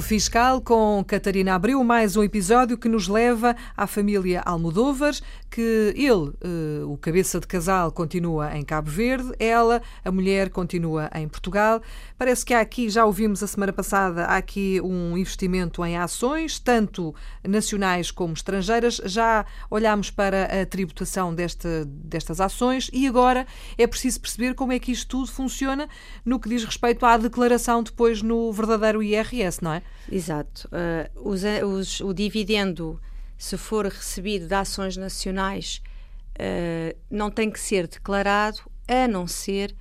Fiscal com Catarina Abreu, mais um episódio que nos leva à família Almodóvar, que ele, eh, o cabeça de casal, continua em Cabo Verde, ela, a mulher, continua em Portugal. Parece que há aqui, já ouvimos a semana passada, há aqui um investimento em ações, tanto nacionais como estrangeiras. Já olhámos para a tributação desta, destas ações e agora é preciso perceber como é que isto tudo funciona no que diz respeito à declaração depois no verdadeiro IRS, não é? Exato. Uh, os, os, o dividendo, se for recebido de ações nacionais, uh, não tem que ser declarado, a não ser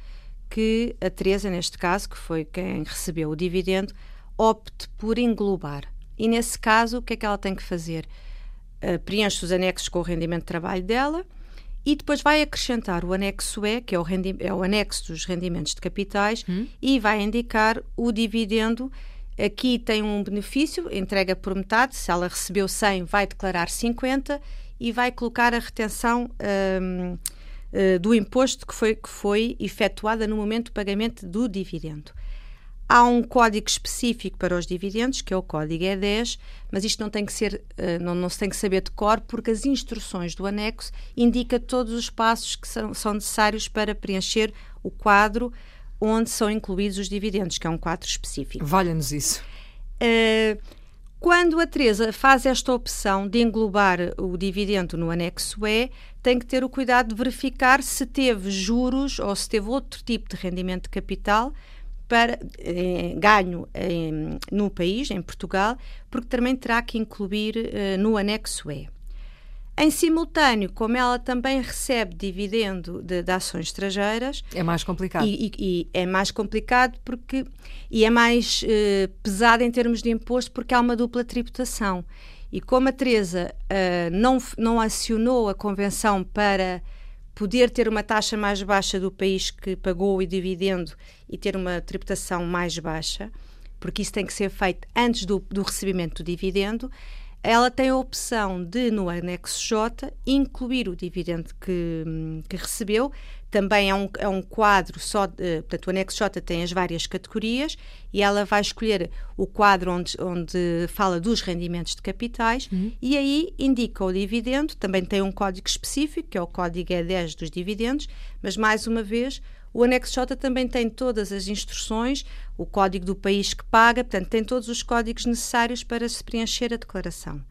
que a Teresa, neste caso, que foi quem recebeu o dividendo, opte por englobar. E nesse caso, o que é que ela tem que fazer? Uh, preenche os anexos com o rendimento de trabalho dela e depois vai acrescentar o anexo E, que é o, é o anexo dos rendimentos de capitais, hum. e vai indicar o dividendo. Aqui tem um benefício, entrega por metade. Se ela recebeu 100, vai declarar 50 e vai colocar a retenção um, uh, eh, do imposto que foi, que foi efetuada no momento do pagamento do dividendo. Há um código específico para os dividendos, que é o código E10, mas isto não tem que ser, eh, não, não se tem que saber de cor, porque as instruções do anexo indicam todos os passos que são, são necessários para preencher o quadro onde são incluídos os dividendos, que é um quadro específico. Valha-nos isso. Uh, quando a Teresa faz esta opção de englobar o dividendo no anexo E, tem que ter o cuidado de verificar se teve juros ou se teve outro tipo de rendimento de capital para eh, ganho eh, no país, em Portugal, porque também terá que incluir eh, no anexo E. Em simultâneo, como ela também recebe dividendo de, de ações estrangeiras. É mais complicado. E, e, e, é mais complicado porque. E é mais eh, pesado em termos de imposto porque há uma dupla tributação. E como a Teresa eh, não, não acionou a convenção para poder ter uma taxa mais baixa do país que pagou o dividendo e ter uma tributação mais baixa, porque isso tem que ser feito antes do, do recebimento do dividendo, ela tem a opção de, no anexo J, incluir o dividendo que, que recebeu. Também é um, é um quadro só, de, portanto, o anexo J tem as várias categorias e ela vai escolher o quadro onde, onde fala dos rendimentos de capitais uhum. e aí indica o dividendo. Também tem um código específico, que é o código E10 dos dividendos, mas mais uma vez o anexo J também tem todas as instruções, o código do país que paga, portanto, tem todos os códigos necessários para se preencher a declaração.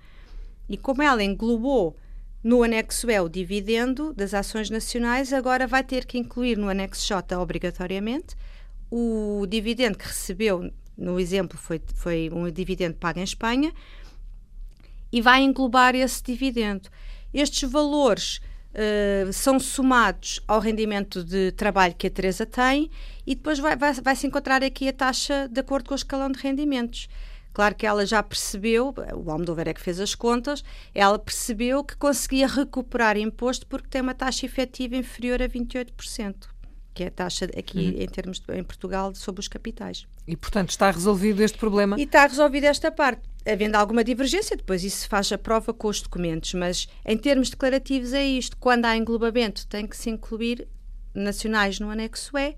E como ela englobou no anexo E o dividendo das ações nacionais, agora vai ter que incluir no anexo J obrigatoriamente o dividendo que recebeu, no exemplo foi, foi um dividendo pago em Espanha, e vai englobar esse dividendo. Estes valores Uh, são somados ao rendimento de trabalho que a Teresa tem e depois vai, vai, vai, se encontrar aqui a taxa de acordo com o escalão de rendimentos. Claro que ela já percebeu, o Almodóvar é que fez as contas, ela percebeu que conseguia recuperar imposto porque tem uma taxa efetiva inferior a 28%, que é a taxa aqui uhum. em termos de, em Portugal sobre os capitais. E portanto está resolvido este problema? E está resolvida esta parte havendo alguma divergência, depois isso faz a prova com os documentos, mas em termos declarativos é isto: quando há englobamento, tem que se incluir nacionais no anexo E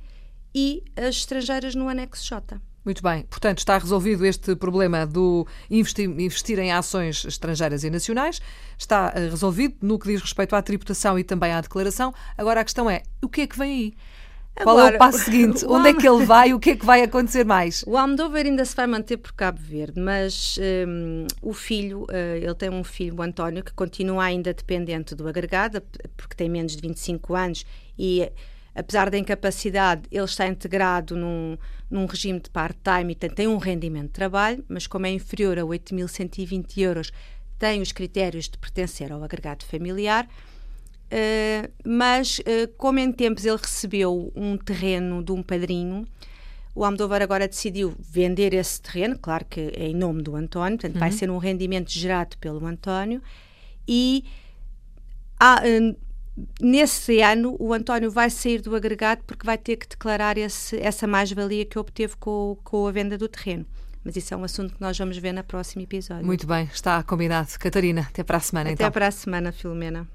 e as estrangeiras no anexo J. Muito bem. Portanto, está resolvido este problema do investir, investir, em ações estrangeiras e nacionais. Está eh, resolvido no que diz respeito à tributação e também à declaração. Agora a questão é: o que é que vem aí? Qual Agora, é o passo seguinte? O Onde é que ele vai? O que é que vai acontecer mais? O Almodóvar ainda se vai manter por Cabo Verde, mas um, o filho, uh, ele tem um filho, o António, que continua ainda dependente do agregado, porque tem menos de 25 anos e, apesar da incapacidade, ele está integrado num, num regime de part-time e tem, tem um rendimento de trabalho, mas como é inferior a 8.120 euros, tem os critérios de pertencer ao agregado familiar Uh, mas, uh, como em tempos ele recebeu um terreno de um padrinho, o Almodóvar agora decidiu vender esse terreno, claro que é em nome do António, portanto uhum. vai ser um rendimento gerado pelo António, e há, uh, nesse ano o António vai sair do agregado porque vai ter que declarar esse, essa mais-valia que obteve com, com a venda do terreno. Mas isso é um assunto que nós vamos ver no próximo episódio. Muito bem, está combinado. Catarina, até para a semana até então. Até para a semana, Filomena.